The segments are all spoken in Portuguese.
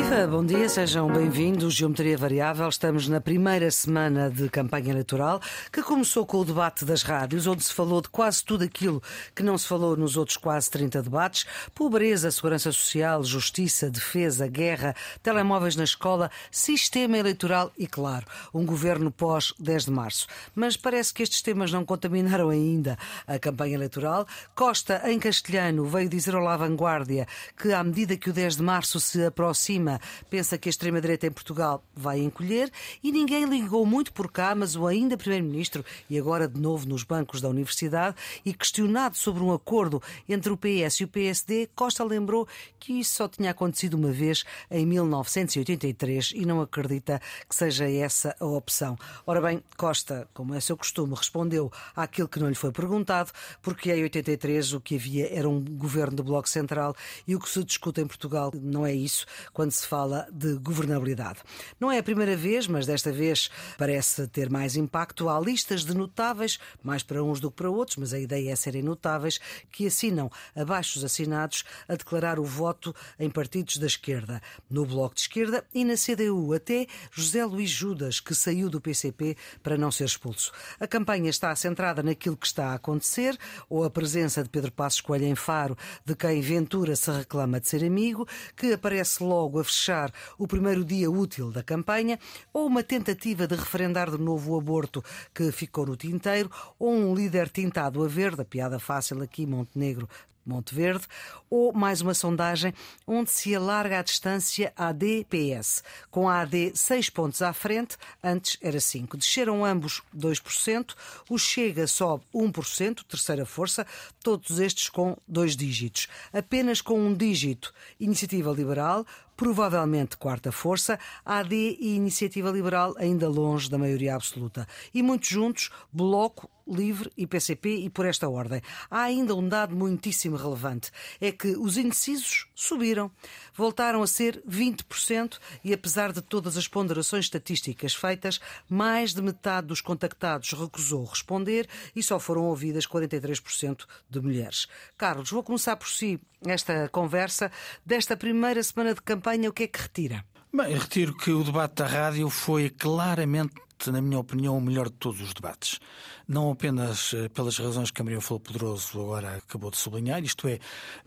Viva, bom dia, sejam bem-vindos. Geometria Variável. Estamos na primeira semana de campanha eleitoral, que começou com o debate das rádios, onde se falou de quase tudo aquilo que não se falou nos outros quase 30 debates: pobreza, segurança social, justiça, defesa, guerra, telemóveis na escola, sistema eleitoral e, claro, um governo pós 10 de março. Mas parece que estes temas não contaminaram ainda a campanha eleitoral. Costa, em castelhano, veio dizer ao La Vanguardia que, à medida que o 10 de março se aproxima, pensa que a extrema-direita em Portugal vai encolher e ninguém ligou muito por cá, mas o ainda Primeiro-Ministro, e agora de novo nos bancos da Universidade, e questionado sobre um acordo entre o PS e o PSD, Costa lembrou que isso só tinha acontecido uma vez em 1983 e não acredita que seja essa a opção. Ora bem, Costa, como é seu costume, respondeu àquilo que não lhe foi perguntado, porque em 83 o que havia era um governo do Bloco Central e o que se discute em Portugal não é isso. Quando se fala de governabilidade. Não é a primeira vez, mas desta vez parece ter mais impacto. Há listas de notáveis, mais para uns do que para outros, mas a ideia é serem notáveis, que assinam abaixo os assinados a declarar o voto em partidos da esquerda, no Bloco de Esquerda e na CDU, até José Luís Judas, que saiu do PCP para não ser expulso. A campanha está centrada naquilo que está a acontecer, ou a presença de Pedro Passos Coelho em Faro, de quem Ventura se reclama de ser amigo, que aparece logo a fechar o primeiro dia útil da campanha, ou uma tentativa de referendar de novo o aborto que ficou no tinteiro, ou um líder tintado a verde, a piada fácil aqui, Montenegro Monte Verde, ou mais uma sondagem onde se alarga a distância AD-PS, com a AD 6 pontos à frente, antes era 5. Desceram ambos 2%, o Chega sobe 1%, terceira força, todos estes com dois dígitos. Apenas com um dígito, Iniciativa Liberal, provavelmente quarta força, AD e Iniciativa Liberal ainda longe da maioria absoluta. E muitos juntos, Bloco, Livre e PCP e por esta ordem. Há ainda um dado muitíssimo relevante: é que os indecisos subiram, voltaram a ser 20% e, apesar de todas as ponderações estatísticas feitas, mais de metade dos contactados recusou responder e só foram ouvidas 43% de mulheres. Carlos, vou começar por si esta conversa desta primeira semana de campanha. O que é que retira? Bem, retiro que o debate da rádio foi claramente na minha opinião, o melhor de todos os debates. Não apenas eh, pelas razões que a Maria Flor Poderoso agora acabou de sublinhar, isto é,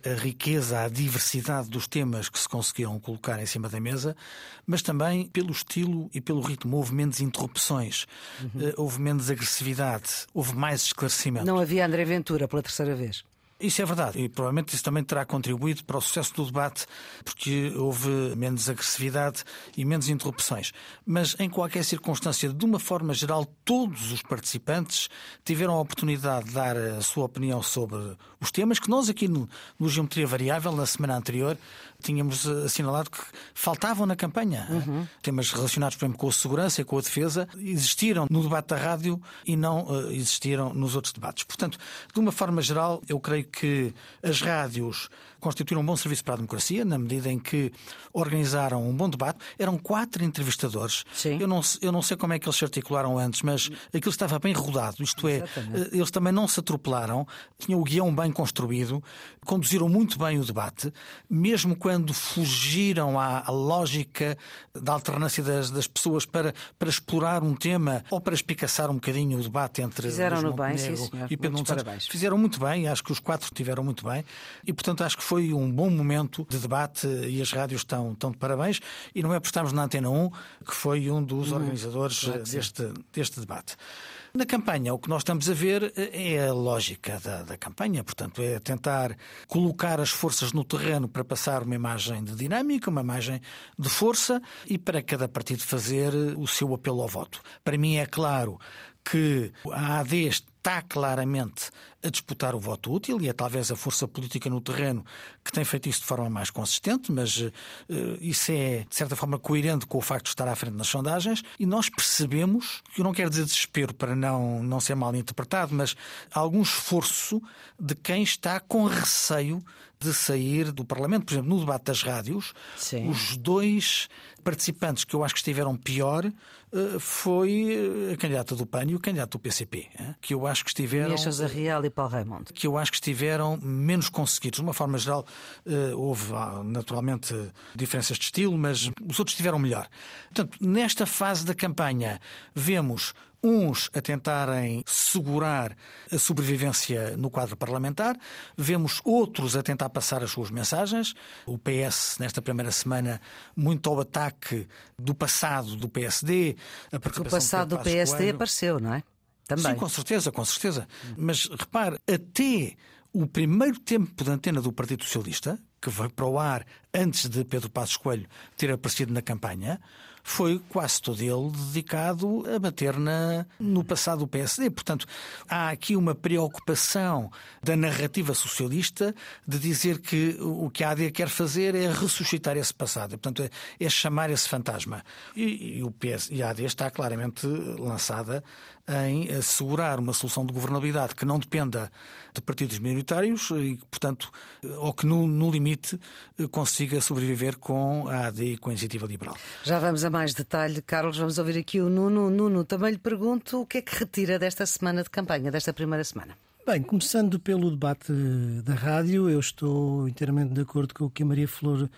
a riqueza, a diversidade dos temas que se conseguiram colocar em cima da mesa, mas também pelo estilo e pelo ritmo. Houve menos interrupções, uhum. houve menos agressividade, houve mais esclarecimento. Não havia André Ventura pela terceira vez. Isso é verdade e provavelmente isso também terá contribuído para o sucesso do debate, porque houve menos agressividade e menos interrupções. Mas, em qualquer circunstância, de uma forma geral, todos os participantes tiveram a oportunidade de dar a sua opinião sobre os temas que nós, aqui no, no Geometria Variável, na semana anterior, tínhamos assinalado que faltavam na campanha. Uhum. Temas relacionados, por exemplo, com a segurança e com a defesa existiram no debate da rádio e não uh, existiram nos outros debates. Portanto, de uma forma geral, eu creio que as rádios constituíram um bom serviço para a democracia, na medida em que organizaram um bom debate. Eram quatro entrevistadores. Sim. Eu, não, eu não sei como é que eles se articularam antes, mas aquilo estava bem rodado. Isto é, Exatamente. é, eles também não se atropelaram, tinham o guião bem construído, conduziram muito bem o debate, mesmo quando fugiram à, à lógica da alternância das, das, pessoas para, para explorar um tema ou para espicaçar um bocadinho o debate entre Fizeram no bem, sim, senhor. e Pedro Parabéns. Fizeram muito bem, acho que os quatro tiveram muito bem e, portanto, acho que foi um bom momento de debate e as rádios estão, estão de parabéns. E não é por estarmos na Antena 1 que foi um dos uhum. organizadores claro deste, deste debate. Na campanha, o que nós estamos a ver é a lógica da, da, campanha, portanto, é tentar colocar as forças no terreno para passar uma imagem de dinâmica, uma imagem de força e para cada partido fazer o seu apelo ao voto. Para mim é claro que a AD está claramente a disputar o voto útil e é talvez a força política no terreno que tem feito isso de forma mais consistente, mas uh, isso é, de certa forma, coerente com o facto de estar à frente nas sondagens e nós percebemos, que eu não quero dizer desespero para não, não ser mal interpretado, mas algum esforço de quem está com receio de sair do Parlamento. Por exemplo, no debate das rádios, Sim. os dois participantes que eu acho que estiveram pior eh, foi a candidata do PAN e o candidato do PCP, eh, que eu acho que estiveram. Sousa Real e Paulo Raimundo. Que eu acho que estiveram menos conseguidos. De uma forma geral, eh, houve ah, naturalmente diferenças de estilo, mas os outros estiveram melhor. Portanto, nesta fase da campanha, vemos uns a tentarem segurar a sobrevivência no quadro parlamentar, vemos outros a tentar passar as suas mensagens. O PS, nesta primeira semana, muito ao ataque do passado do PSD. Porque o passado do PSD Coelho. apareceu, não é? Também. Sim, com certeza, com certeza. Mas repare, até o primeiro tempo de antena do Partido Socialista, que veio para o ar antes de Pedro Passos Coelho ter aparecido na campanha, foi quase todo ele dedicado a bater na, no passado do PSD. Portanto, há aqui uma preocupação da narrativa socialista de dizer que o que a AD quer fazer é ressuscitar esse passado, portanto, é, é chamar esse fantasma. E, e, o PS, e a AD está claramente lançada em assegurar uma solução de governabilidade que não dependa de partidos minoritários e, portanto, ou que no, no limite consiga sobreviver com a AD e com a iniciativa liberal. Já vamos a mais detalhe, Carlos. Vamos ouvir aqui o Nuno. Nuno, também lhe pergunto o que é que retira desta semana de campanha, desta primeira semana. Bem, começando pelo debate da rádio, eu estou inteiramente de acordo com o que a Maria Flor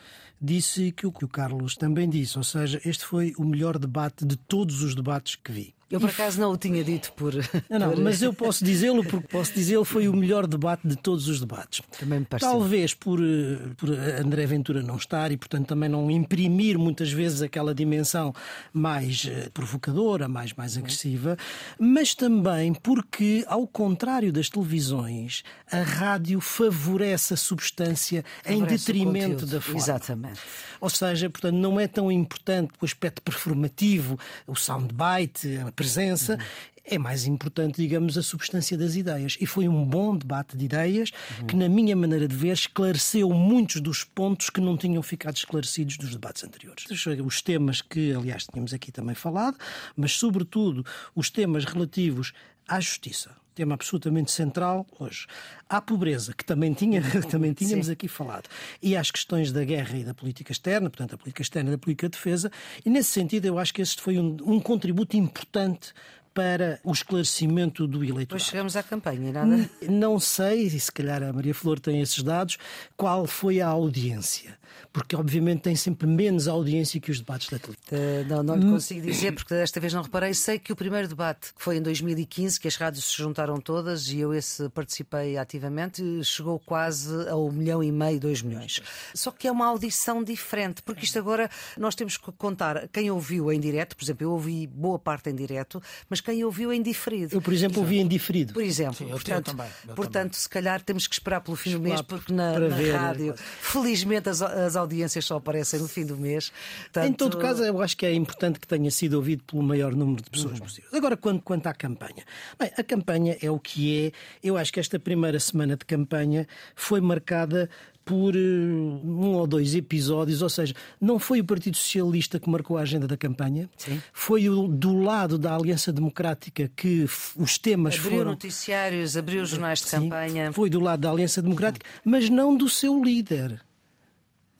disse que o que o Carlos também disse. Ou seja, este foi o melhor debate de todos os debates que vi. Eu por acaso não o tinha dito por. Não, não, mas eu posso dizê-lo porque posso dizê-lo foi o melhor debate de todos os debates. Também me pareceu. Talvez por, eh, por André Ventura não estar e, portanto, também não imprimir muitas vezes aquela dimensão mais eh, provocadora, mais, mais agressiva, mas também porque, ao contrário das televisões, a rádio favorece a substância favorece em detrimento da forma. Exatamente. Ou seja, portanto, não é tão importante o aspecto performativo, o soundbite, a presença, é mais importante, digamos, a substância das ideias. E foi um bom debate de ideias uhum. que, na minha maneira de ver, esclareceu muitos dos pontos que não tinham ficado esclarecidos dos debates anteriores. Os temas que, aliás, tínhamos aqui também falado, mas, sobretudo, os temas relativos à justiça. Tema absolutamente central hoje. À pobreza, que também, tinha, também tínhamos Sim. aqui falado. E às questões da guerra e da política externa, portanto, a política externa e da política de defesa. E nesse sentido, eu acho que este foi um, um contributo importante para o esclarecimento do eleitorado. Depois chegamos à campanha, nada? Não sei, e se calhar a Maria Flor tem esses dados, qual foi a audiência porque obviamente tem sempre menos audiência que os debates da televisão. Uh, não, não lhe consigo dizer, porque desta vez não reparei. Sei que o primeiro debate, que foi em 2015, que as rádios se juntaram todas e eu esse participei ativamente, chegou quase a um milhão e meio, dois milhões. Só que é uma audição diferente, porque isto agora nós temos que contar quem ouviu em direto, por exemplo, eu ouvi boa parte em direto, mas quem ouviu em diferido. Eu, por exemplo, ouvi em diferido. Por exemplo, Sim, portanto, eu também, eu portanto também. se calhar temos que esperar pelo fim do mês, porque na, na rádio, felizmente as, as audiências só aparecem no fim do mês. Portanto... Em todo caso, eu acho que é importante que tenha sido ouvido pelo maior número de pessoas uhum. possível. Agora, quanto, quanto à campanha. Bem, a campanha é o que é. Eu acho que esta primeira semana de campanha foi marcada por uh, um ou dois episódios, ou seja, não foi o Partido Socialista que marcou a agenda da campanha, Sim. foi o, do lado da Aliança Democrática que os temas abriu foram. Abriu noticiários, abriu jornais de Sim, campanha. Foi do lado da Aliança Democrática, mas não do seu líder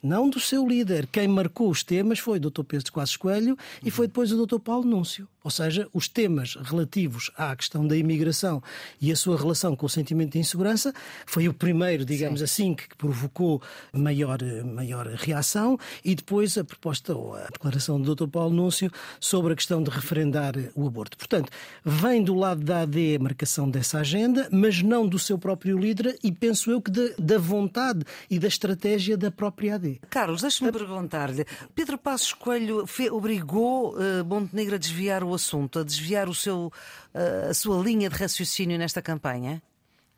não do seu líder. Quem marcou os temas foi o Dr. Pedro Quassos Coelho e foi depois o Dr. Paulo Núncio. Ou seja, os temas relativos à questão da imigração e a sua relação com o sentimento de insegurança foi o primeiro, digamos Sim. assim, que provocou maior, maior reação e depois a proposta ou a declaração do Dr. Paulo Núncio sobre a questão de referendar o aborto. Portanto, vem do lado da AD a marcação dessa agenda, mas não do seu próprio líder e penso eu que da, da vontade e da estratégia da própria AD. Carlos, deixe-me perguntar-lhe. Pedro Passos Coelho obrigou uh, Montenegro a desviar o assunto, a desviar o seu, uh, a sua linha de raciocínio nesta campanha?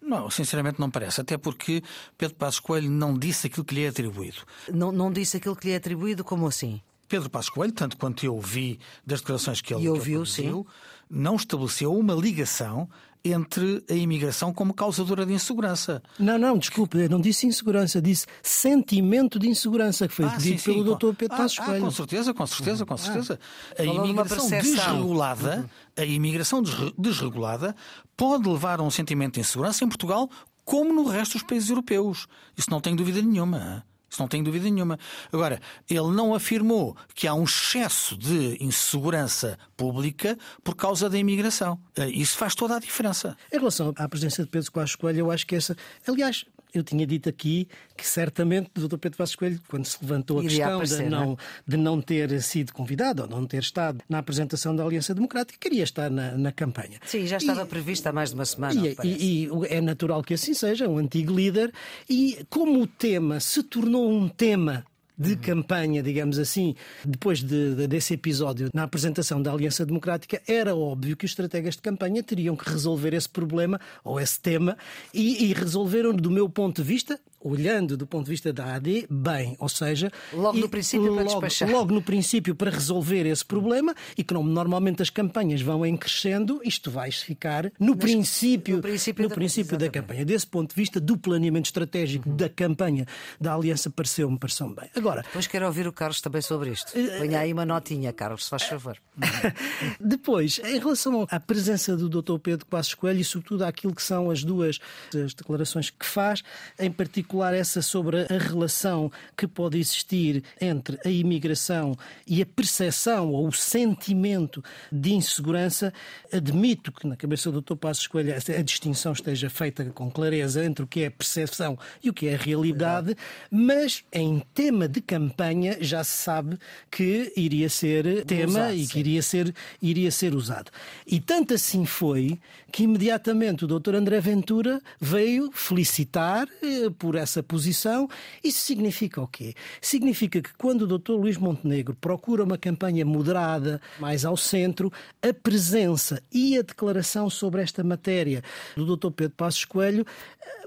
Não, sinceramente não parece, até porque Pedro Passos Coelho não disse aquilo que lhe é atribuído. Não, não disse aquilo que lhe é atribuído, como assim? Pedro Passos Coelho, tanto quanto eu vi das declarações que ele, e ouviu, produziu, não estabeleceu uma ligação entre a imigração como causadora de insegurança. Não, não, desculpe, eu não disse insegurança, disse sentimento de insegurança, que foi ah, dito sim, sim. pelo Dr. Pedro ah, Passos ah, Coelho. Ah, com certeza, com certeza, com certeza. Ah, a imigração desregulada, a imigração desregulada pode levar a um sentimento de insegurança em Portugal como no resto dos países europeus. Isso não tem dúvida nenhuma. Isso não tem dúvida nenhuma. Agora, ele não afirmou que há um excesso de insegurança pública por causa da imigração. Eh, isso faz toda a diferença. Em relação à presença de Pedro Passos Coelho, eu acho que essa. Aliás, eu tinha dito aqui que certamente o Dr. Pedro Passos Coelho, quando se levantou a Iria questão aparecer, de, não é? não, de não ter sido convidado ou não ter estado na apresentação da Aliança Democrática, queria estar na, na campanha. Sim, já estava previsto há mais de uma semana. E, e- e é natural que assim seja, um antigo líder. E como o tema se tornou um tema de campanha, digamos assim, depois de- de- desse episódio na apresentação da Aliança Democrática, era óbvio que os estrategas de campanha teriam que resolver esse problema ou esse tema e, e resolveram, do meu ponto de vista, olhando do ponto de vista da AD, bem, ou seja, Logo no princípio para logo, despachar. logo no princípio para resolver esse problema e que normalmente as campanhas vão em crescendo, isto vai ficar no princípio, no princípio no da- princípio da campanha. Desse ponto de vista do planeamento estratégico da campanha da Aliança pareceu-me pareceu bem. Agora, Depois quero ouvir o Carlos também sobre isto. Eh, Ponha aí uma notinha, Carlos, se faz favor. Depois, em relação à presença do Dr. Pedro Passos Coelho e, sobretudo, àquilo que são as duas as declarações que faz, em particular essa sobre a relação que pode existir entre a imigração e a percepção ou o sentimento de insegurança, admito que na cabeça do Dr. Passos Coelho a distinção esteja feita com clareza entre o que é a percepção e o que é a realidade, mas em tema de campanha já se sabe que iria ser tema Usado, e sim. que iria ser, iria ser usado. E tanto assim foi que imediatamente o Dr. André Ventura veio felicitar eh, por essa posição. Isso significa o quê? Significa que quando o Dr. Luís Montenegro procura uma campanha moderada, mais ao centro, a presença e a declaração sobre esta matéria do Dr. Pedro Passos Coelho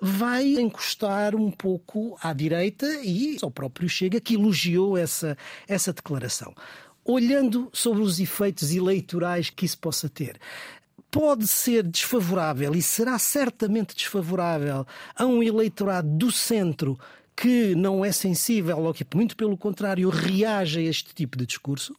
vai encostar um pouco à direita e ao próprio Chega que elogiou essa, essa declaração olhando sobre os efeitos eleitorais que isso possa ter. Pode ser desfavorável e será certamente desfavorável a um eleitorado do centro que não é sensível, ou que, muito pelo contrário, reage a este tipo de discurso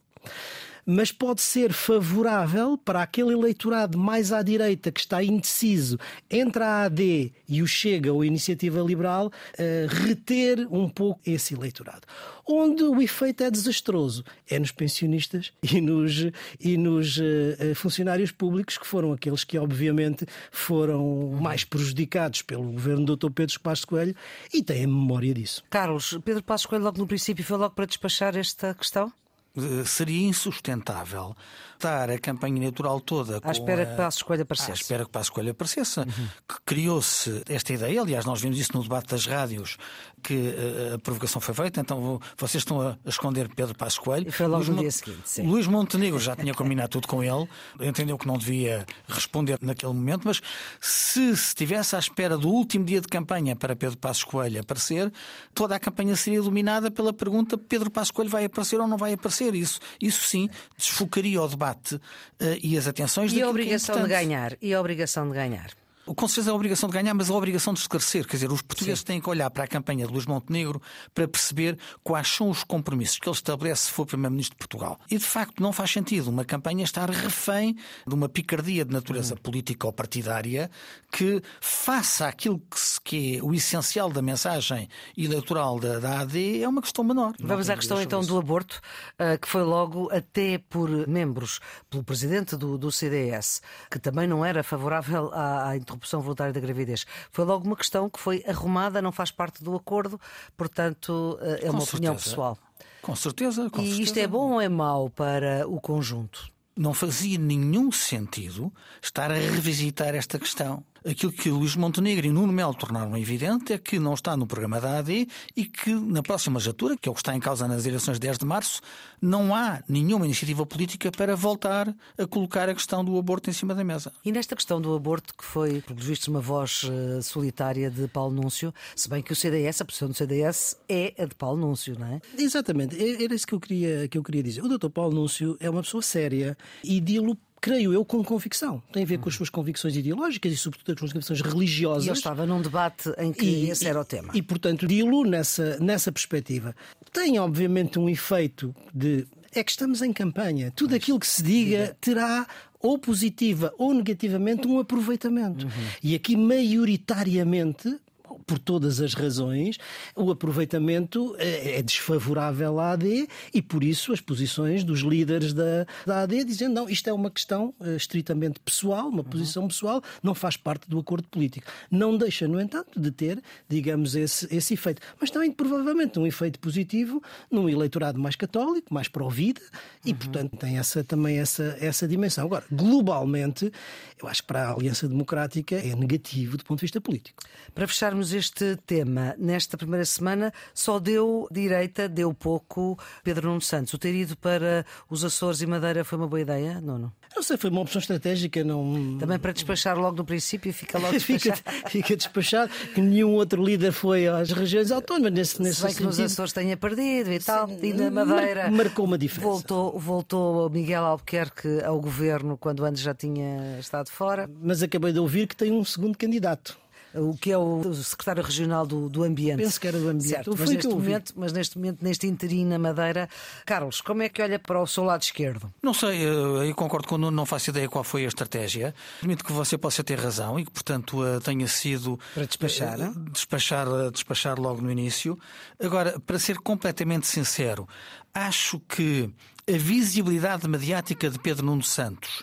mas pode ser favorável para aquele eleitorado mais à direita que está indeciso entre a AD e o Chega ou a Iniciativa Liberal, eh, reter um pouco esse eleitorado. Onde o efeito é desastroso é nos pensionistas e nos, e nos eh, funcionários públicos, que foram aqueles que, obviamente, foram mais prejudicados pelo governo do Dr. Pedro Passos Coelho e têm memória disso. Carlos, Pedro Passos Coelho logo no princípio foi logo para despachar esta questão? Eh, Seria insustentável estar a campanha eleitoral toda com À espera a- que Passos Coelho À aparecesse. espera que Passos Coelho aparecesse. Que Criou-se esta ideia, aliás, nós vimos isso no debate das rádios, que eh, a provocação foi feita, então vo- vocês estão a esconder Pedro Passos Coelho. E foi logo Luís no Mon- dia seguinte, sim. Luís Montenegro já tinha combinado tudo com ele, entendeu que não devia responder naquele momento, mas se se estivesse à espera do último dia de campanha para Pedro Passos Coelho aparecer, toda a campanha seria dominada pela pergunta Pedro Passos Coelho vai aparecer ou não vai aparecer. Isso, isso sim desfocaria o debate eh, e as atenções E a é obrigação de ganhar? E a obrigação de ganhar? Com certeza a obrigação de ganhar, mas a obrigação de esclarecer. Quer dizer, os portugueses têm que olhar para a campanha de Luís Montenegro para perceber quais são os compromissos que ele estabelece se for Primeiro-Ministro de Portugal. E, de facto, não faz sentido uma campanha estar refém de uma picardia de natureza política ou partidária que faça aquilo que, se- que é o essencial da mensagem eleitoral da, da AD é uma questão menor. Vamos à questão então sobre do aborto, ah, que foi logo até por membros, pelo presidente do, do CDS, que também não era favorável à, à interrupção voluntária da gravidez. Foi logo uma questão que foi arrumada, não faz parte do acordo, portanto ah, é Com uma opinião certeza. pessoal. Com certeza. Com E isto certeza. é bom ou é mau para o conjunto? não fazia nenhum sentido estar a revisitar esta questão. Aquilo que Luís Montenegro e Nuno Melo tornaram evidente é que não está no programa da AD e que na próxima legislatura, que é o que está em causa nas eleições de 10 de março, não há nenhuma iniciativa política para voltar a colocar a questão do aborto em cima da mesa. E nesta questão do aborto, que foi, pelos vistos, uma voz eh, solitária de Paulo Núncio, se bem que o CDS, a posição do CDS, é a de Paulo Núncio, não é? Exatamente, e- era isso que eu queria, que eu queria dizer. O Dr. Paulo Núncio é uma pessoa séria e dilo creio eu, com convicção. Tem a ver com as suas convicções ideológicas e, sobretudo, com as suas convicções religiosas. E ele estava num debate em que esse era o tema. E, portanto, dilo nessa, nessa perspectiva. Tem, obviamente, um efeito de. É que estamos em campanha. Tudo aquilo que se diga terá ou positiva ou negativamente, um aproveitamento. Uhum. E aqui, maioritariamente, por todas as razões, o aproveitamento é, é desfavorável à AD e por isso as posições dos líderes da, da AD dizendo não, isto é uma questão uh, estritamente pessoal, uma posição pessoal, não faz parte do acordo político. Não deixa, no entanto, de ter, digamos, esse, esse efeito. Mas também, provavelmente, um efeito positivo num eleitorado mais católico, mais pró-vida e, portanto, tem essa, também essa, essa dimensão. Agora, globalmente, eu acho que para a Aliança Democrática é negativo do ponto de vista político. Para fecharmos este tema, nesta primeira semana só deu direita, deu pouco Pedro Nuno Santos. O ter ido para os Açores e Madeira foi uma boa ideia, não, não? Não sei, foi uma opção estratégica. Não... Também para despachar logo no princípio, fica logo despachado. fica, fica despachado, que nenhum outro líder foi às regiões autónomas nesse, nesse Se bem que nos Açores tenha perdido e tal, e na Madeira. Marcou uma diferença. Voltou, voltou Miguel Albuquerque ao governo quando antes já tinha estado fora. Mas acabei de ouvir que tem um segundo candidato o que é o secretário regional do, do Ambiente. Penso que era do Ambiente. Certo, mas, neste momento, mas neste momento, neste interim na Madeira, Carlos, como é que olha para o seu lado esquerdo? Não sei, eu concordo com o Nuno, não faço ideia qual foi a estratégia. Admito que você possa ter razão e que, portanto, eh, tenha sido. Para despachar, uh, despachar, despachar logo no início. Agora, para ser completamente sincero, acho que a visibilidade mediática de Pedro Nuno Santos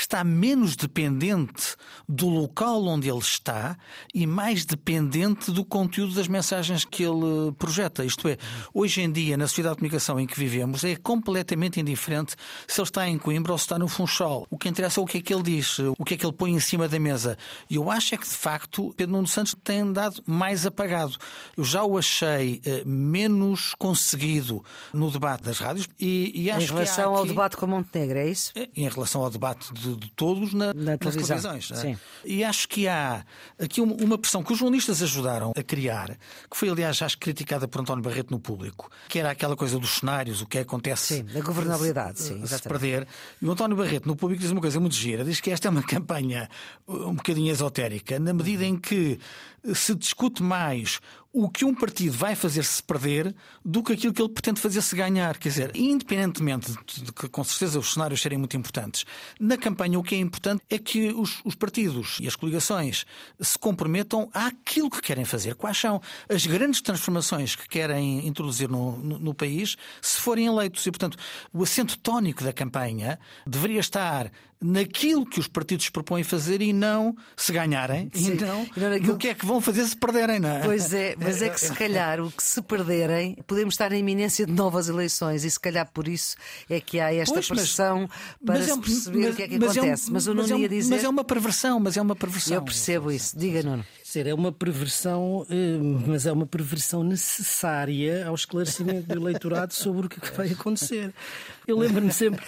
está menos dependente do local onde ele está e mais dependente do conteúdo das mensagens que ele projeta. Isto é, hoje em dia, na sociedade de comunicação em que vivemos, é completamente indiferente se ele está em Coimbra ou se está no Funchal. O que interessa é o que é que ele diz, o que é que ele põe em cima da mesa. E eu acho é que, de facto, Pedro Nuno Santos tem andado mais apagado. Eu já o achei eh, menos conseguido no debate das rádios e, e acho em relação aqui... ao debate com Montenegro, é isso? É, em relação ao debate de, de todos na, na nas televisões. É? E acho que há aqui uma, uma pressão que os jornalistas ajudaram a criar, que foi, aliás, já criticada por António Barreto no público, que era aquela coisa dos cenários, o que acontece. Sim, da governabilidade, se, sim. Se perder. E o António Barreto no público diz uma coisa muito gira: diz que esta é uma campanha um bocadinho esotérica, na medida em que se discute mais o que um partido vai fazer se perder do que aquilo que ele pretende fazer se ganhar. Quer dizer, independentemente de que com certeza os cenários serem muito importantes, na campanha o que é importante é que os, os partidos e as coligações se comprometam àquilo que querem fazer. Quais são as grandes transformações que querem introduzir no, no, no país se forem eleitos. E, portanto, o assento tónico da campanha deveria estar naquilo que os partidos propõem fazer e não se ganharem Sim. e não, não naquilo... no que é que vão fazer se perderem, não é? Pois é, mas é que se calhar o que se perderem podemos estar na iminência de novas eleições e se calhar por isso é que há esta pois, pressão mas, para mas é, perceber mas, o que é que acontece. É um, mas o Nuno é um, ia dizer. Mas é uma perversão, mas é uma perversão. Eu percebo isso. Diga, Nuno dizer, é uma perversão, eh, mas é uma perversão necessária ao esclarecimento do eleitorado sobre o que vai acontecer. Eu lembro-me sempre,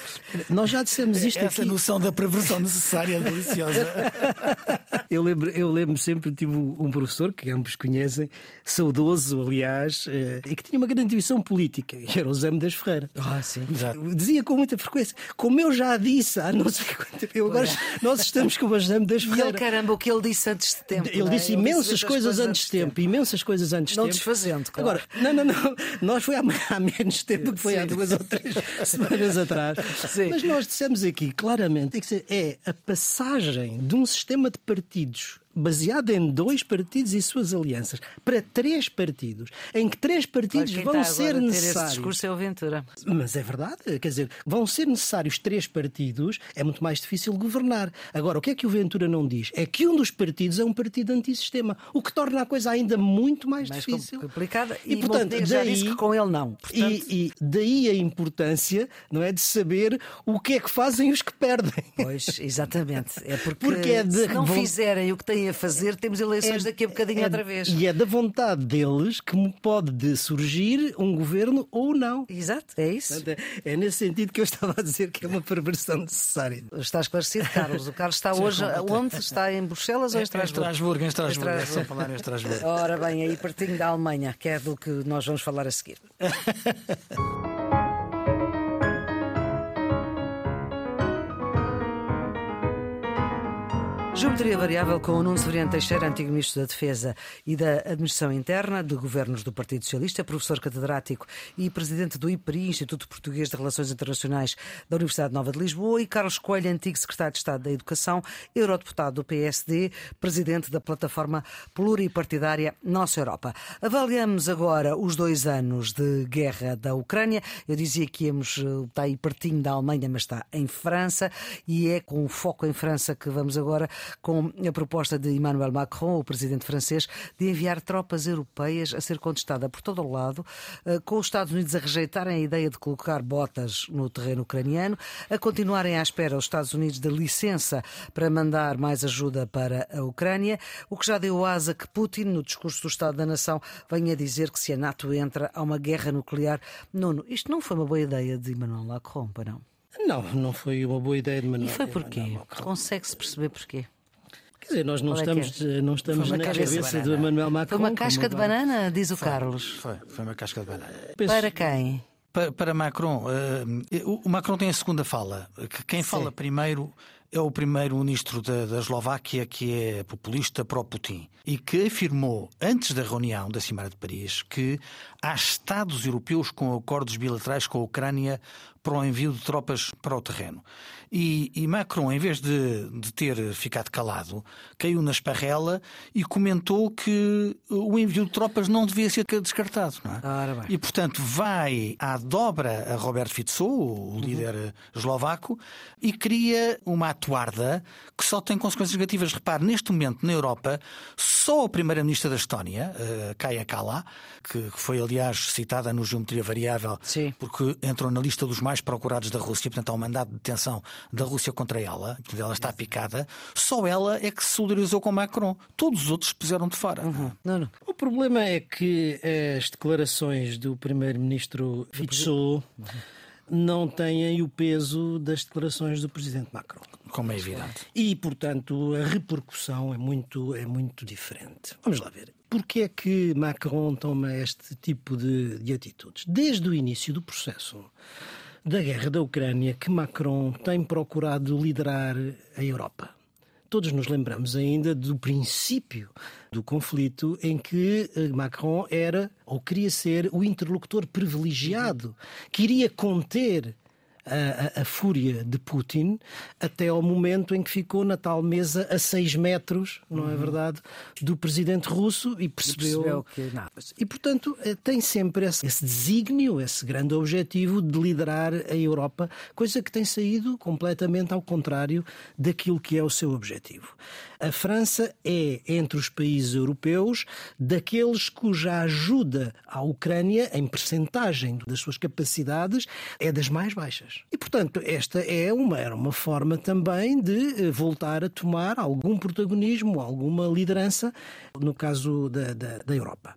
nós já dissemos isto Essa aqui. noção da perversão necessária é deliciosa. Eu lembro, eu lembro sempre, tive um professor que ambos conhecem, saudoso, aliás, eh, e que tinha uma grande visão política, que era o Zé das Ferreira. Ah, sim. Exato. Dizia com muita frequência, como eu já disse há não sei quanto tempo, agora nós estamos com o Zé das Ferreira. E ele, caramba, o que ele disse antes de tempo. Ele disse imensas coisas antes de tempo, imensas coisas antes de tempo. Não desfazendo, claro. Agora, não, não, não. Nós foi há, há menos tempo que foi há duas ou três semanas atrás. Sim. Mas nós dissemos aqui claramente que é a passagem de um sistema de partidos baseada em dois partidos e suas alianças, para três partidos, em que três partidos vão ser necessários. Esse discurso é o Ventura. Mas é verdade, quer dizer, vão ser necessários três partidos, é muito mais difícil governar. Agora, o que é que o Ventura não diz? É que um dos partidos é um partido antissistema, o que torna a coisa ainda muito mais, mais difícil. complicada. E, e portanto, daí, já disse que com ele não. Portanto... E, e, daí a importância, não é, de saber o que é que fazem os que perdem. Pois, exatamente. É porque, porque é de... se não fizerem o que têm a fazer, temos eleições é, daqui a bocadinho é, outra vez. E é da vontade deles que pode surgir um governo ou não. Exato, é isso. É nesse sentido que eu estava a dizer que é uma perversão necessária. Está esclarecido, Carlos. O Carlos está hoje onde? Está em Bruxelas ou em Estrasburgo? Em Estrasburgo, em Estrasburgo. É só falar em Estrasburgo. Ora bem, aí pertinho da Alemanha, que é do que nós vamos falar a seguir. Geometria Variável com o Nuno Severiano Teixeira, antigo Ministro da Defesa e da Administração Interna de Governos do Partido Socialista, professor catedrático e presidente do IPRI, Instituto Português de Relações Internacionais da Universidade Nova de Lisboa, e Carlos Coelho, antigo Secretário de Estado da Educação, eurodeputado do PSD, presidente da plataforma pluripartidária Nossa Europa. Avaliamos agora os dois anos de guerra da Ucrânia. Eu dizia que íamos, eh, está aí pertinho da Alemanha, mas está em França, e é com foco em França que vamos agora com a proposta de Emmanuel Macron, o presidente francês, de enviar tropas europeias a ser contestada por todo o lado, eh, com os Estados Unidos a rejeitarem a ideia de colocar botas no terreno ucraniano, a continuarem à espera os Estados Unidos de licença para mandar mais ajuda para a Ucrânia, o que já deu asa que Putin, no discurso do Estado da Nação, venha dizer que se a NATO entra a uma guerra nuclear. Nuno, isto não foi uma boa ideia de Emmanuel Macron, para não? Não, não foi uma boa ideia de Manuel. E foi porquê? Consegue-se perceber porquê? Quer dizer, nós não Qual é estamos, que é? não estamos Foi na de cabeça banana. de Manuel Macron. Foi uma casca de banana, diz o Carlos. Foi, foi uma casca de banana. Penso- Para quem? Pa- Para Macron, eh, o Macron tem a segunda fala. que Quem fala primeiro é o primeiro-ministro da, da Eslováquia, que é populista pró-Putin, e que afirmou, antes da reunião da Cimeira de Paris, que há Estados europeus com acordos bilaterais com a Ucrânia para o envio de tropas para o terreno. E, e Macron, em vez de, de ter ficado calado, caiu na esparrela e comentou que o envio de tropas não devia ser descartado. Não é? Bem. E, portanto, vai à dobra a Roberto Fico, o líder eh, eslovaco, e cria uma atuarda que só tem consequências negativas. Repare, neste momento, na Europa, só a primeira-ministra da Estónia, eh, Kaja Kallas, que foi, aliás, citada no Geometria Variável, Sim. porque entrou na lista dos mais procurados da Rússia, portanto, há um mandado de detenção da Rússia contra ela, portanto, ela está picada, só ela é que se solidarizou com Macron. Todos os outros se puseram de fora. Nuno. O problema é que as declarações do primeiro-ministro Fico não têm o peso das declarações do presidente Macron. Como é evidente. E, portanto, a repercussão é muito, é muito diferente. Vamos lá ver. Porquê é que Macron toma este tipo de, de atitudes? Desde o início do processo da guerra da Ucrânia, que Macron tem procurado liderar a Europa. Todos nos lembramos ainda do princípio do conflito em que eh, Macron era ou queria ser o interlocutor privilegiado, queria conter a, a- fúria de Putin até ao momento em que ficou na tal mesa a seis metros, não é verdade, do presidente russo e percebeu, percebeu que nada. e, portanto, eh, tem sempre esse, esse desígnio, esse grande objetivo de liderar a Europa, coisa que tem saído completamente ao contrário daquilo que é o seu objetivo. A França é, entre os países europeus, daqueles cuja ajuda à Ucrânia, em percentagem das suas capacidades, é das mais baixas. E, portanto, esta é uma, era uma forma também de eh, voltar a tomar algum protagonismo, alguma liderança, no caso da, da, da Europa.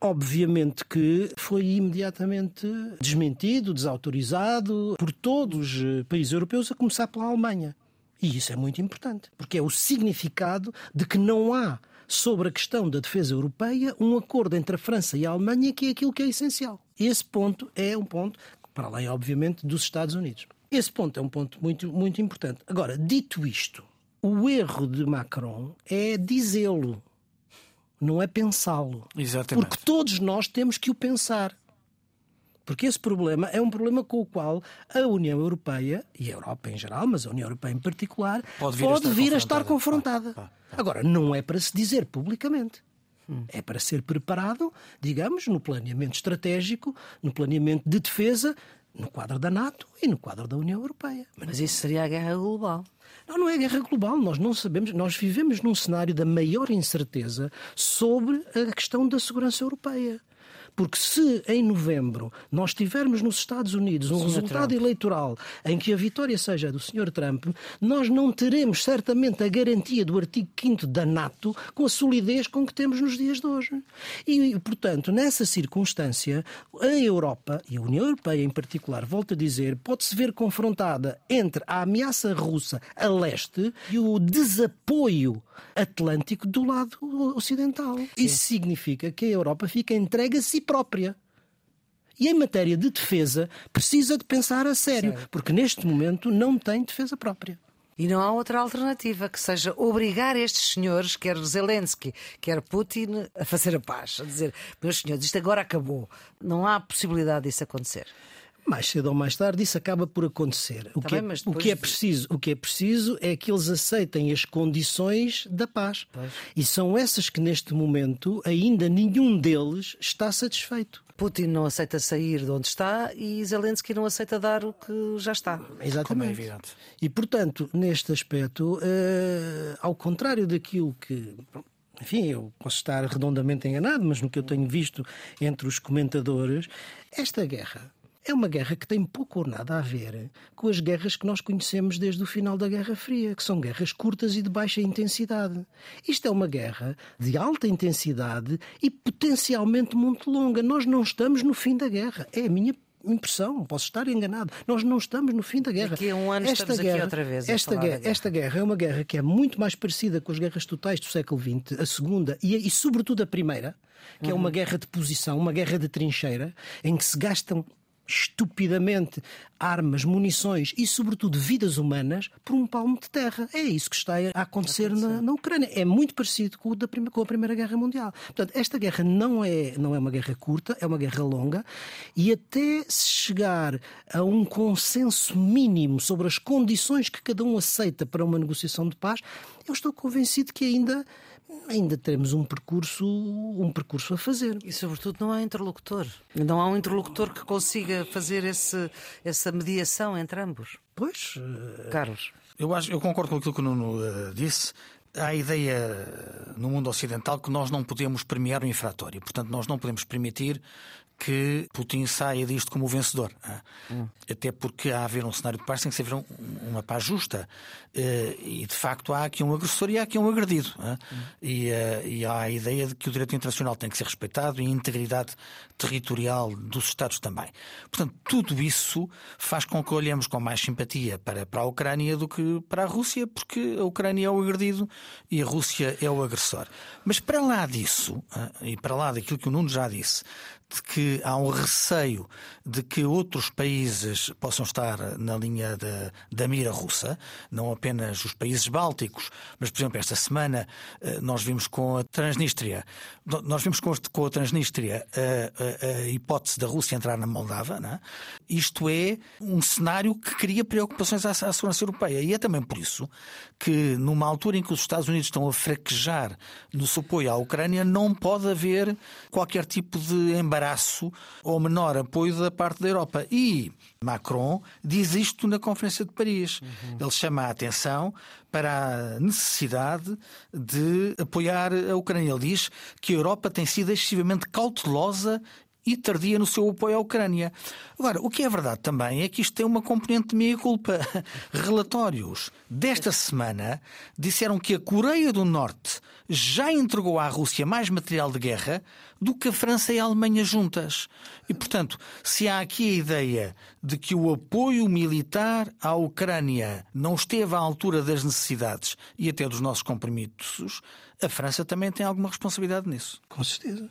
Obviamente que foi imediatamente desmentido, desautorizado por todos os eh, países europeus, a começar pela Alemanha. E isso é muito importante, porque é o significado de que não há, sobre a questão da defesa europeia, um acordo entre a França e a Alemanha que é aquilo que é essencial. Esse ponto é um ponto, para além, obviamente, dos Estados Unidos. Esse ponto é um ponto muito, muito importante. Agora, dito isto, o erro de Macron é dizê-lo, não é pensá-lo. Exatamente. Porque todos nós temos que o pensar. Porque esse problema é um problema com o qual a União Europeia, e a Europa em geral, mas a União Europeia em particular, Pode vir a estar vir a estar confrontada. confrontada. Agora, não é para se dizer publicamente. É para ser preparado, digamos, no planeamento estratégico, no planeamento de defesa, no quadro da NATO e no quadro da União Europeia. Mas isso seria a guerra global. Não, não é guerra global. Nós não sabemos. Nós vivemos num cenário da maior incerteza sobre a questão da segurança europeia. Porque se em novembro nós tivermos nos Estados Unidos um resultado Trump. eleitoral em que a vitória seja do Sr. Trump, nós não teremos certamente a garantia do artigo 5 da NATO com a solidez com que temos nos dias de hoje. E, portanto, nessa circunstância, a Europa, e a União Europeia em particular, volto a dizer, pode-se ver confrontada entre a ameaça russa a leste e o desapoio atlântico do lado ocidental. Isso significa que a Europa fica entregue a si própria. E em matéria de defesa, precisa de pensar a sério, porque neste momento não tem defesa própria. E não há outra alternativa que seja obrigar estes senhores, quer Zelensky, quer Putin, a fazer a paz. A dizer, meus senhores, isto agora acabou. Não há possibilidade disso acontecer. Mais cedo ou mais tarde isso acaba por acontecer. O, Tá que, bem, é, mas o que é depois- preciso, o que é preciso é que eles aceitem as condições da paz. E são essas que neste momento ainda nenhum deles está satisfeito. Putin não aceita sair de onde está e Zelensky não aceita dar o que já está. Como é Exatamente. evidente. E, portanto, neste aspecto, eh, ao contrário daquilo que. Enfim, eu posso estar redondamente enganado, mas no que eu tenho visto entre os comentadores, esta guerra é uma guerra que tem pouco ou nada a ver com as guerras que nós conhecemos desde o final da Guerra Fria, que são guerras curtas e de baixa intensidade. Isto é uma guerra de alta intensidade e potencialmente muito longa. Nós não estamos no fim da guerra. É a minha impressão, posso estar enganado. Nós não estamos no fim da guerra. Daqui a um ano estamos aqui outra vez esta guerra, guerra. esta guerra é uma guerra que é muito mais parecida com as guerras totais do século XX, a segunda e, e sobretudo a primeira, que é Uhum. uma guerra de posição, uma guerra de trincheira, em que se gastam estupidamente armas, munições e, sobretudo, vidas humanas por um palmo de terra. É isso que está a acontecer na, na Ucrânia. É muito parecido com, da com a Primeira Guerra Mundial. Portanto, esta guerra não é, não é uma guerra curta, é uma guerra longa e até se chegar a um consenso mínimo sobre as condições que cada um aceita para uma negociação de paz, eu estou convencido que ainda ainda teremos um percurso um percurso a fazer. E, sobretudo, não há interlocutor. Não há um interlocutor que consiga fazer esse, essa mediação entre ambos. Pois, eh, Carlos. Eu, acho, eu concordo com aquilo que o Nuno eh, disse. Há a ideia eh, no mundo ocidental que nós não podemos premiar o infrator e, portanto, nós não podemos permitir que Putin saia disto como o vencedor. ah. Até porque há a haver um cenário de paz tem que ser um- uma paz justa. Eh, E, de facto, há aqui um agressor e há aqui um agredido. ah. E, eh, e há a ideia de que o direito internacional tem que ser respeitado e a integridade territorial dos Estados também. Portanto, tudo isso faz com que olhemos com mais simpatia para, para a Ucrânia do que para a Rússia, porque a Ucrânia é o agredido e a Rússia é o agressor. Mas para lá disso, ah, e para lá daquilo que o Nuno já disse, de que há um receio de que outros países possam estar na linha da, mira russa, não apenas os países bálticos, mas, por exemplo, esta semana eh, nós vimos com a Transnistria, nós vimos com, a Transnistria a, a- a hipótese da Rússia entrar na Moldava, é? isto é um cenário que cria preocupações à, à segurança europeia. E é também por isso que, numa altura em que os Estados Unidos estão a fraquejar no seu apoio à Ucrânia, não pode haver qualquer tipo de embaraço ou menor apoio da parte da Europa. E Macron diz isto na Conferência de Paris. Ele chama a atenção para a necessidade de apoiar a Ucrânia. Ele diz que a Europa tem sido excessivamente cautelosa e tardia no seu apoio à Ucrânia. Agora, o que é verdade também é que isto tem uma componente de meia-culpa. Relatórios desta semana disseram que a Coreia do Norte já entregou à Rússia mais material de guerra do que a França e a Alemanha juntas. E, portanto, se há aqui a ideia de que o apoio militar à Ucrânia não esteve à altura das necessidades e até dos nossos compromissos, a França também tem alguma responsabilidade nisso. com certeza.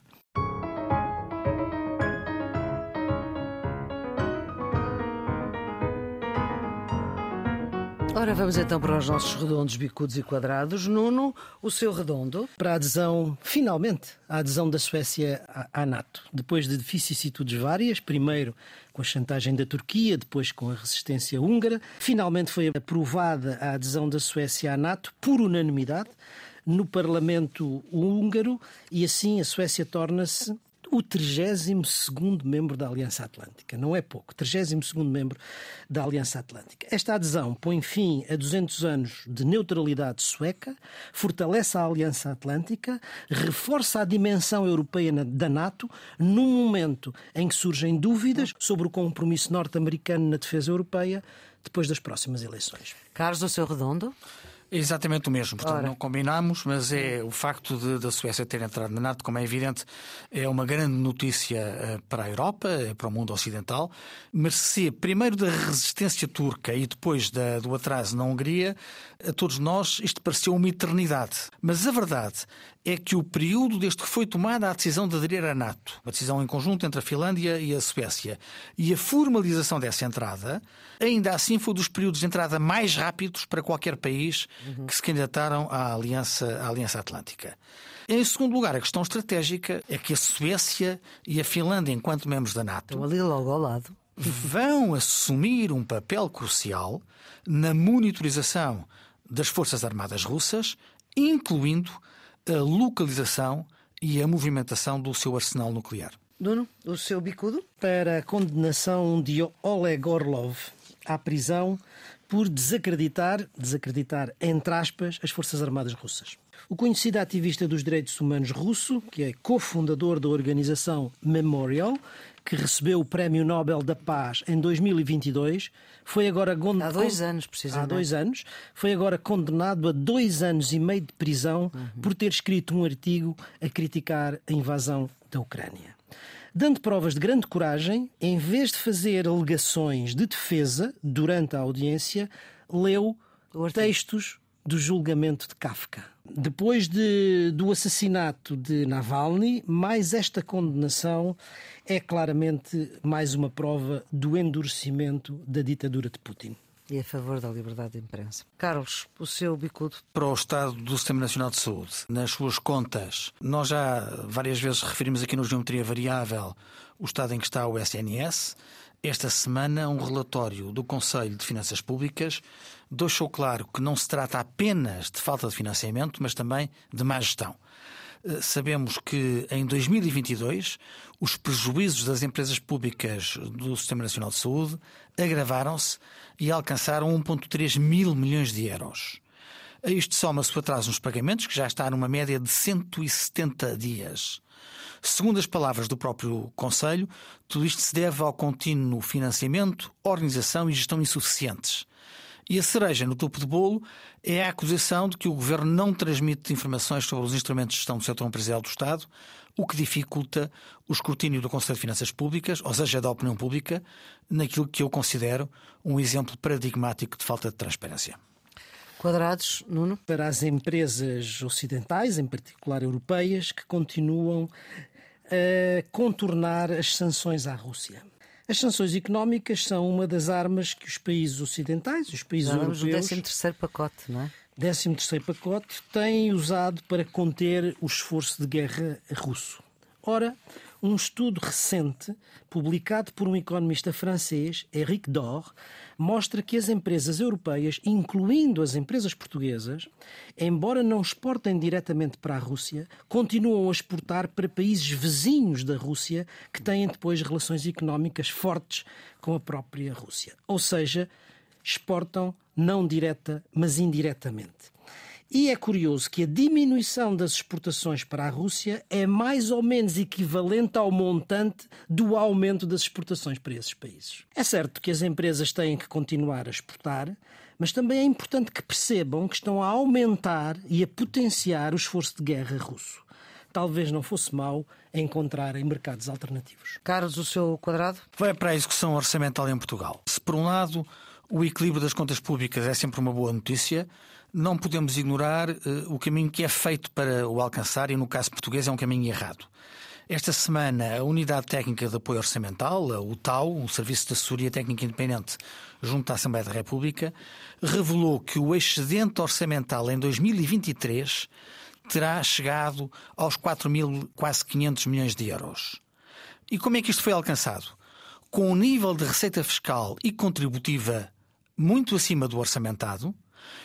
Ora, vamos então para os nossos redondos, bicudos e quadrados. Nuno, o seu redondo. Para a adesão, finalmente, a adesão da Suécia à, NATO. Depois de vicissitudes várias, primeiro com a chantagem da Turquia, depois com a resistência húngara, finalmente foi aprovada a adesão da Suécia à NATO por unanimidade no Parlamento húngaro e assim a Suécia torna-se o 32º membro da Aliança Atlântica. Não é pouco, 32º membro da Aliança Atlântica. Esta adesão põe fim a 200 anos de neutralidade sueca, fortalece a Aliança Atlântica, reforça a dimensão europeia da NATO, num momento em que surgem dúvidas sobre o compromisso norte-americano na defesa europeia depois das próximas eleições. Carlos, o seu redondo. É exatamente o mesmo. Portanto, Ora. não combinamos, mas é o facto de, da Suécia ter entrado na NATO, como é evidente, é uma grande notícia eh, para a Europa, eh, para o mundo ocidental. Mercê, primeiro da resistência turca e depois da, do atraso na Hungria, a todos nós isto pareceu uma eternidade. Mas a verdade é que o período desde que foi tomada a decisão de aderir à NATO, uma decisão em conjunto entre a Finlândia e a Suécia, e a formalização dessa entrada, ainda assim foi dos períodos de entrada mais rápidos para qualquer país uhum. que se candidataram à Aliança, à Aliança Atlântica. Em segundo lugar, a questão estratégica é que a Suécia e a Finlândia, enquanto membros da NATO, Estão ali logo ao lado. vão assumir um papel crucial na monitorização das Forças Armadas Russas, incluindo a localização e a movimentação do seu arsenal nuclear. Nuno, o seu bicudo? Para a condenação de Oleg Orlov à prisão por desacreditar, desacreditar entre aspas, as Forças Armadas Russas. O conhecido ativista dos direitos humanos russo, que é cofundador da organização Memorial, que recebeu o Prémio Nobel da Paz em 2022, foi agora condenado. Há dois anos, precisamente. Há dois anos. Foi agora condenado a dois anos e meio de prisão uhum. por ter escrito um artigo a criticar a invasão da Ucrânia. Dando provas de grande coragem, em vez de fazer alegações de defesa durante a audiência, leu textos do julgamento de Kafka. Depois de, do assassinato de Navalny, mais esta condenação é claramente mais uma prova do endurecimento da ditadura de Putin. E a favor da liberdade de imprensa. Carlos, o seu bicudo. Para o Estado do Sistema Nacional de Saúde, nas suas contas, nós já várias vezes referimos aqui no Geometria Variável o estado em que está o SNS. Esta semana, um relatório do Conselho de Finanças Públicas deixou claro que não se trata apenas de falta de financiamento, mas também de má gestão. Eh, sabemos que em 2022 os prejuízos das empresas públicas do Sistema Nacional de Saúde agravaram-se e alcançaram 1,3 mil milhões de euros. A isto soma-se o atraso nos pagamentos, que já está numa média de 170 dias. Segundo as palavras do próprio Conselho, tudo isto se deve ao contínuo financiamento, organização e gestão insuficientes. E a cereja no topo do bolo é a acusação de que o Governo não transmite informações sobre os instrumentos de gestão do setor empresarial do Estado, o que dificulta o escrutínio do Conselho de Finanças Públicas, ou seja, da opinião pública, naquilo que eu considero um exemplo paradigmático de falta de transparência. Quadrados, Nuno? Para as empresas ocidentais, em particular europeias, que continuam a contornar as sanções à Rússia. As sanções económicas são uma das armas que os países ocidentais, os países Já europeus... o 13 terceiro pacote, não é? 13 terceiro pacote têm usado para conter o esforço de guerra russo. Ora, um estudo recente, publicado por um economista francês, Eric Dor, mostra que as empresas europeias, incluindo as empresas portuguesas, embora não exportem diretamente para a Rússia, continuam a exportar para países vizinhos da Rússia que têm depois relações económicas fortes com a própria Rússia. Ou seja, exportam não direta, mas indiretamente. E é curioso que a diminuição das exportações para a Rússia é mais ou menos equivalente ao montante do aumento das exportações para esses países. É certo que as empresas têm que continuar a exportar, mas também é importante que percebam que estão a aumentar e a potenciar o esforço de guerra russo. Talvez não fosse mau encontrarem mercados alternativos. Carlos, o seu quadrado? Vai para a execução orçamental em Portugal. Se, por um lado, o equilíbrio das contas públicas é sempre uma boa notícia, não podemos ignorar uh, o caminho que é feito para o alcançar, e no caso português é um caminho errado. Esta semana, a Unidade Técnica de Apoio Orçamental, o TAU, o Serviço de Assessoria Técnica Independente junto à Assembleia da República, revelou que o excedente orçamental em 2023 terá chegado aos 4 mil, quase 500 milhões de euros. E como é que isto foi alcançado? Com um nível de receita fiscal e contributiva muito acima do orçamentado,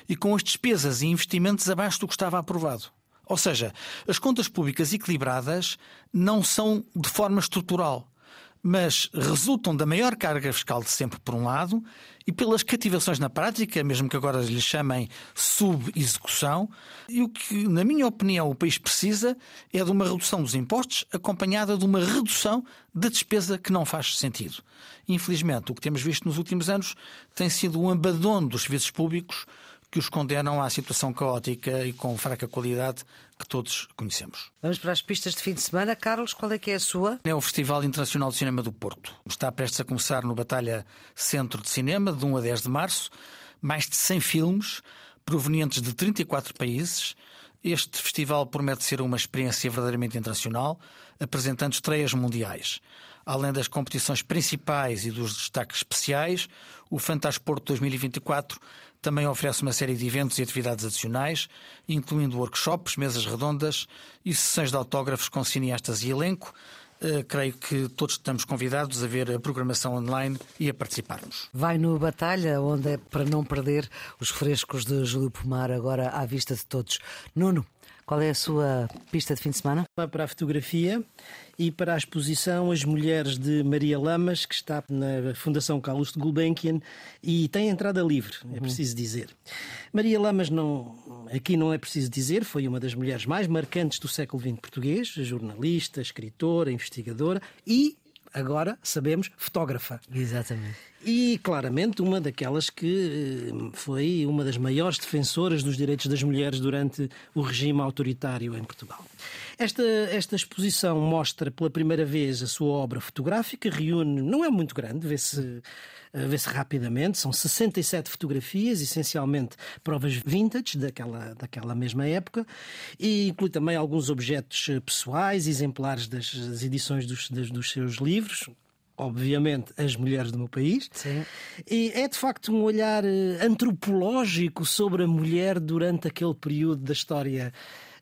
e com as despesas e investimentos abaixo do que estava aprovado. Ou seja, as contas públicas equilibradas não são de forma estrutural, mas resultam da maior carga fiscal de sempre, por um lado, e pelas cativações na prática, mesmo que agora lhe chamem sub-execução. E o que, na minha opinião, o país precisa é de uma redução dos impostos acompanhada de uma redução da despesa que não faz sentido. Infelizmente, o que temos visto nos últimos anos tem sido um abandono dos serviços públicos que os condenam à situação caótica e com fraca qualidade que todos conhecemos. Vamos para as pistas de fim de semana. Carlos, qual é que é a sua? É o Festival Internacional de Cinema do Porto. Está prestes a começar no Batalha Centro de Cinema, de 1 a 10 de março. Mais de 100 filmes provenientes de 34 países. Este festival promete ser uma experiência verdadeiramente internacional, apresentando estreias mundiais. Além das competições principais e dos destaques especiais, o Fantasporto 2024 também oferece uma série de eventos e atividades adicionais, incluindo workshops, mesas redondas e sessões de autógrafos com cineastas e elenco. Uh, creio que todos estamos convidados a ver a programação online e a participarmos. Vai no Batalha, onde é para não perder os frescos de Júlio Pomar, agora à vista de todos. Nuno, qual é a sua pista de fim de semana? Para a fotografia e para a exposição As Mulheres de Maria Lamas, que está na Fundação Carlos de Gulbenkian e tem entrada livre, é preciso dizer. Maria Lamas, não, aqui não é preciso dizer, foi uma das mulheres mais marcantes do século XX português, jornalista, escritora, investigadora e agora sabemos, fotógrafa. Exatamente. E claramente uma daquelas que eh, foi uma das maiores defensoras dos direitos das mulheres durante o regime autoritário em Portugal. Esta, esta exposição mostra pela primeira vez a sua obra fotográfica, reúne, não é muito grande, vê-se eh, vê-se rapidamente, são 67 fotografias, essencialmente provas vintage daquela, daquela mesma época, e inclui também alguns objetos eh, pessoais, exemplares das, das edições dos, das, dos seus livros, obviamente, as mulheres do meu país. Sim. E é de facto um olhar eh, antropológico sobre a mulher durante aquele período da história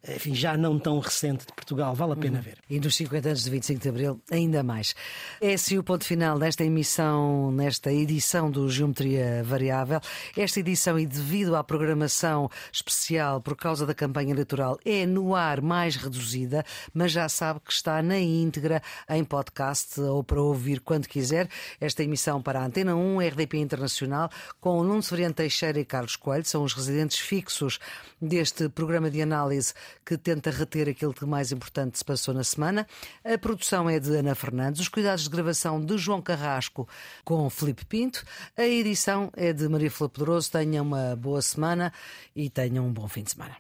enfim, já não tão recente de Portugal. Vale a pena uhum. ver. E nos 50 anos de 25 de Abril, ainda mais. É assim o ponto final desta emissão, nesta edição do Geometria Variável. Esta edição, e devido à programação especial por causa da campanha eleitoral, é no ar mais reduzida, mas já sabe que está na íntegra em podcast ou para ouvir quando quiser. Esta emissão para a Antena 1, RDP Internacional, com o Nuno Severiano Teixeira e Carlos Coelho, são os residentes fixos deste programa de análise que tenta reter aquilo que mais importante se passou na semana. A produção é de Ana Fernandes, os cuidados de gravação de João Carrasco com Felipe Pinto, a edição é de Maria Flor Pedroso. Tenham uma boa semana e tenham um bom fim de semana.